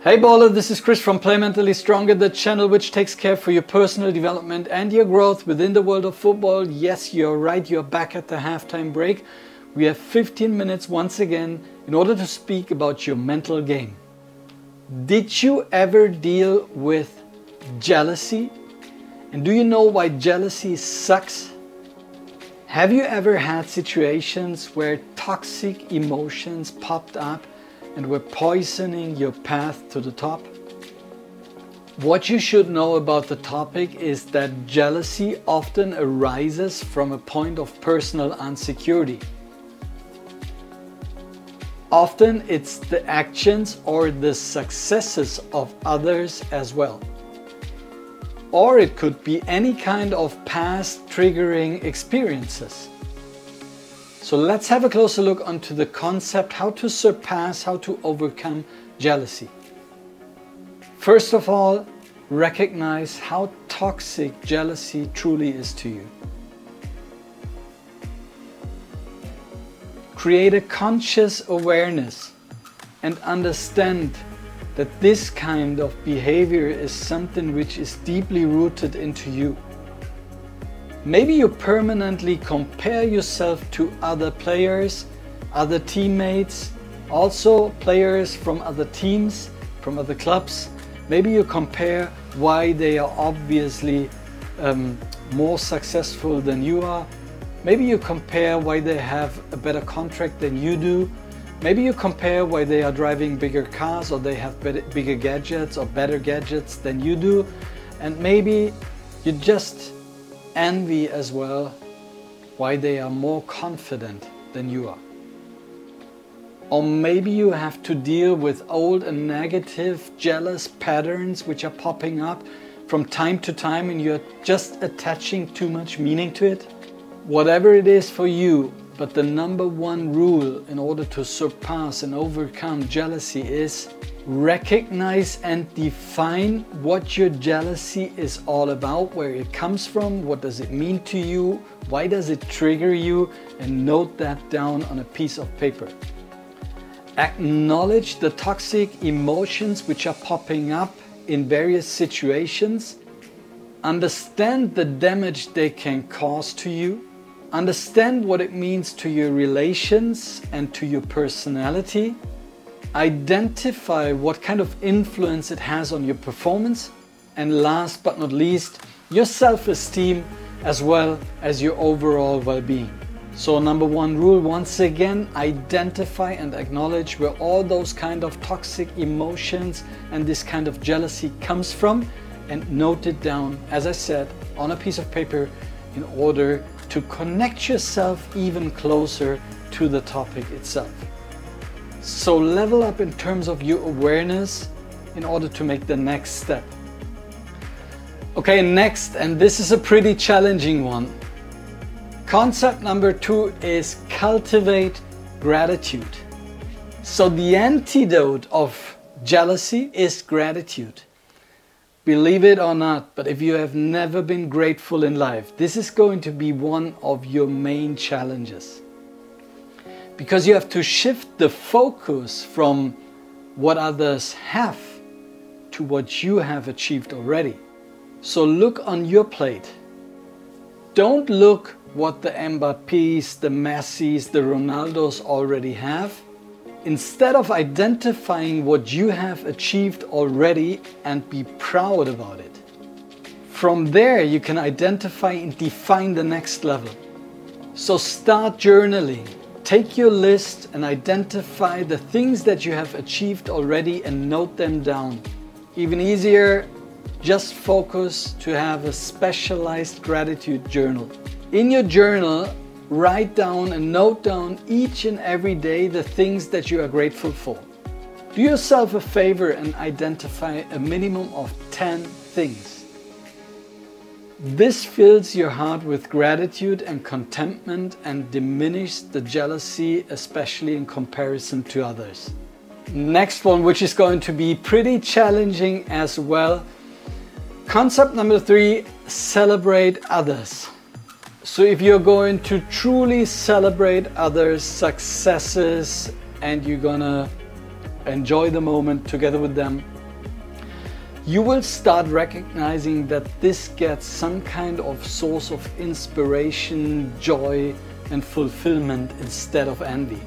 Hey baller, this is Chris from Play Mentally Stronger, the channel which takes care for your personal development and your growth within the world of football. Yes, you're right, you're back at the halftime break. We have 15 minutes once again in order to speak about your mental game. Did you ever deal with jealousy? And do you know why jealousy sucks? Have you ever had situations where toxic emotions popped up and were poisoning your path to the top? What you should know about the topic is that jealousy often arises from a point of personal insecurity. Often it's the actions or the successes of others as well. Or it could be any kind of past triggering experiences. So let's have a closer look onto the concept how to surpass, how to overcome jealousy. First of all, recognize how toxic jealousy truly is to you. Create a conscious awareness and understand that this kind of behavior is something which is deeply rooted into you. Maybe you permanently compare yourself to other players, other teammates, also players from other teams, from other clubs. Maybe you compare why they are obviously um, more successful than you are Maybe you compare why they have a better contract than you do. Maybe you compare why they are driving bigger cars or they have better, bigger gadgets or better gadgets than you do. And maybe you just envy as well why they are more confident than you are. Or maybe you have to deal with old and negative jealous patterns which are popping up from time to time and you're just attaching too much meaning to it. Whatever it is for you, but the number one rule in order to surpass and overcome jealousy is recognize and define what your jealousy is all about, where it comes from, what does it mean to you, why does it trigger you, and note that down on a piece of paper. Acknowledge the toxic emotions which are popping up in various situations. Understand the damage they can cause to you Understand what it means to your relations and to your personality. Identify what kind of influence it has on your performance. And last but not least, your self esteem as well as your overall well being. So, number one rule once again, identify and acknowledge where all those kind of toxic emotions and this kind of jealousy comes from and note it down, as I said, on a piece of paper in order to connect yourself even closer to the topic itself. So level up in terms of your awareness in order to make the next step. Okay, next, and this is a pretty challenging one. Concept number two is cultivate gratitude. So the antidote of jealousy is gratitude. Believe it or not, but if you have never been grateful in life, this is going to be one of your main challenges. Because you have to shift the focus from what others have to what you have achieved already. So look on your plate. Don't look what the Mbappés, the Messis, the Ronaldos already have Instead of identifying what you have achieved already and be proud about it. From there, you can identify and define the next level. So start journaling. Take your list and identify the things that you have achieved already and note them down. Even easier, just focus to have a specialized gratitude journal. In your journal, write down and note down each and every day the things that you are grateful for. Do yourself a favor and identify a minimum of 10 things. This fills your heart with gratitude and contentment and diminishes the jealousy, especially in comparison to others. Next one, which is going to be pretty challenging as well. Concept number three celebrate others. So, if you're going to truly celebrate others' successes and you're gonna enjoy the moment together with them, you will start recognizing that this gets some kind of source of inspiration, joy, and fulfillment instead of envy.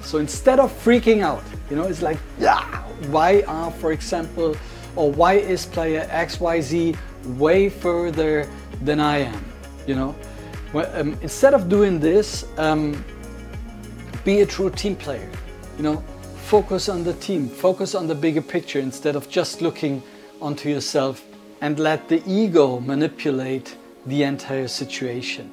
So instead of freaking out, you know, it's like, yeah, why are, for example, or why is player XYZ way further than I am? You know, well, um, instead of doing this, um, be a true team player. You know, focus on the team, focus on the bigger picture instead of just looking onto yourself and let the ego manipulate the entire situation.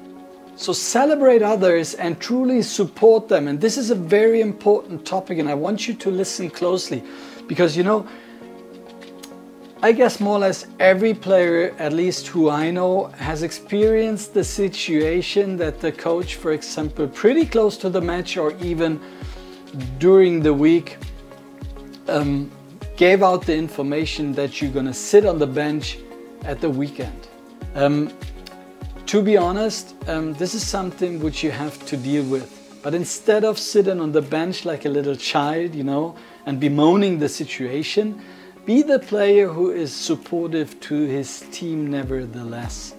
So celebrate others and truly support them. And this is a very important topic, and I want you to listen closely because you know, I guess more or less every player, at least who I know, has experienced the situation that the coach, for example, pretty close to the match or even during the week, um, gave out the information that you're going to sit on the bench at the weekend. Um, to be honest, um, this is something which you have to deal with. But instead of sitting on the bench like a little child, you know, and bemoaning the situation, be the player who is supportive to his team nevertheless.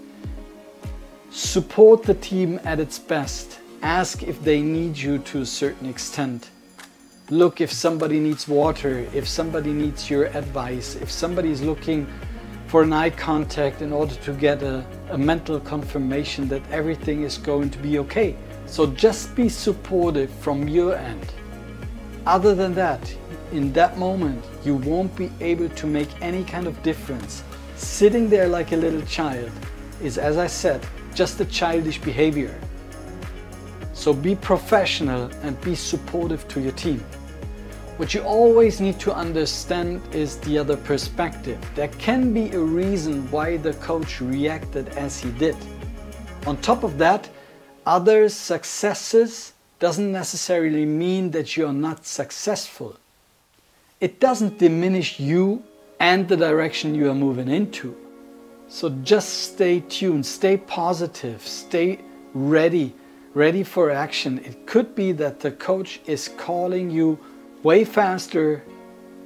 Support the team at its best. Ask if they need you to a certain extent look if somebody needs water, if somebody needs your advice, if somebody is looking for an eye contact in order to get a, a, mental confirmation that everything is going to be okay. So just be supportive from your end. Other than that, in that moment, you won't be able to make any kind of difference. Sitting there like a little child is, as I said, just a childish behavior. So be professional and be supportive to your team. What you always need to understand is the other perspective. There can be a reason why the coach reacted as he did. On top of that, others' successes doesn't necessarily mean that you're not successful. It doesn't diminish you and the direction you are moving into. So just stay tuned, stay positive, stay ready, ready for action. It could be that the coach is calling you way faster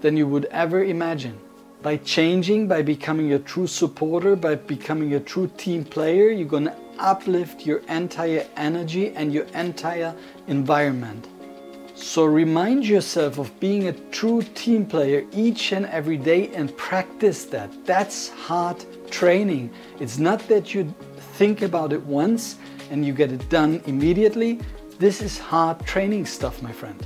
than you would ever imagine. By changing, by becoming a true supporter, by becoming a true team player, you're going to uplift your entire energy and your entire environment. So remind yourself of being a true team player each and every day and practice that. That's hard training. It's not that you think about it once and you get it done immediately. This is hard training stuff, my friend.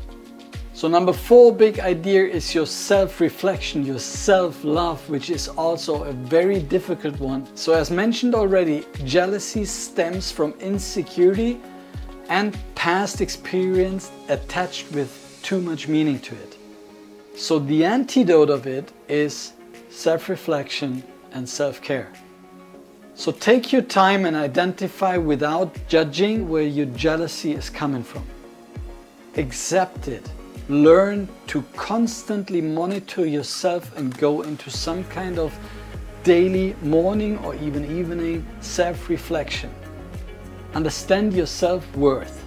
So number four big idea is your self-reflection, your self-love, which is also a very difficult one. So as mentioned already, jealousy stems from insecurity and past experience attached with too much meaning to it. So the antidote of it is self-reflection and self-care. So take your time and identify without judging where your jealousy is coming from. Accept it learn to constantly monitor yourself and go into some kind of daily, morning, or even evening self reflection. Understand your self worth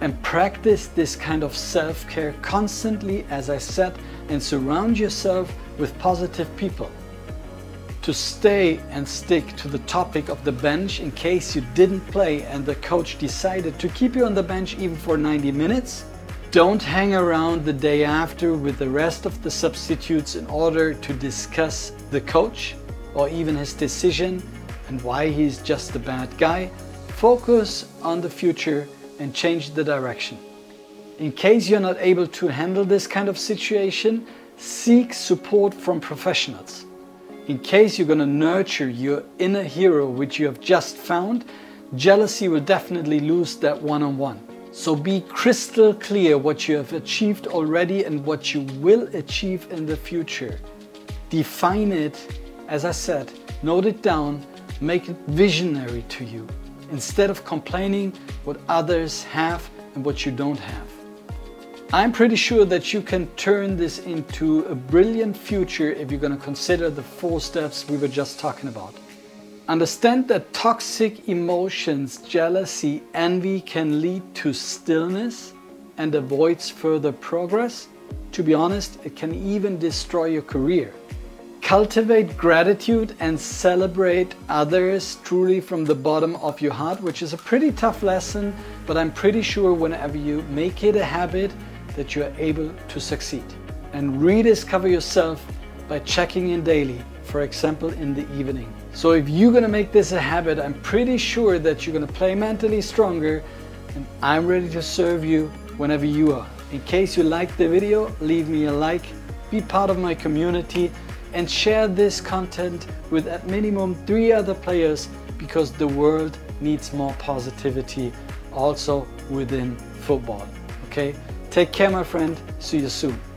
and practice this kind of self care constantly, as I said, and surround yourself with positive people. To stay and stick to the topic of the bench in case you didn't play and the coach decided to keep you on the bench even for 90 minutes don't hang around the day after with the rest of the substitutes in order to discuss the coach or even his decision and why he's just a bad guy. Focus on the future and change the direction. In case you're not able to handle this kind of situation, seek support from professionals. In case you're going to nurture your inner hero, which you have just found, jealousy will definitely lose that one on one. So be crystal clear what you have achieved already and what you will achieve in the future. Define it, as I said, note it down, make it visionary to you instead of complaining what others have and what you don't have. I'm pretty sure that you can turn this into a brilliant future if you're going to consider the four steps we were just talking about. Understand that toxic emotions, jealousy, envy can lead to stillness and avoids further progress. to be honest, it can even destroy your career. Cultivate gratitude and celebrate others truly from the bottom of your heart, which is a pretty tough lesson, but I'm pretty sure whenever you make it a habit that you are able to succeed. And rediscover yourself by checking in daily, for example, in the evening. So if you're gonna make this a habit, I'm pretty sure that you're gonna play mentally stronger and I'm ready to serve you whenever you are. In case you liked the video, leave me a like, be part of my community and share this content with at minimum three other players because the world needs more positivity also within football. Okay? Take care, my friend. See you soon.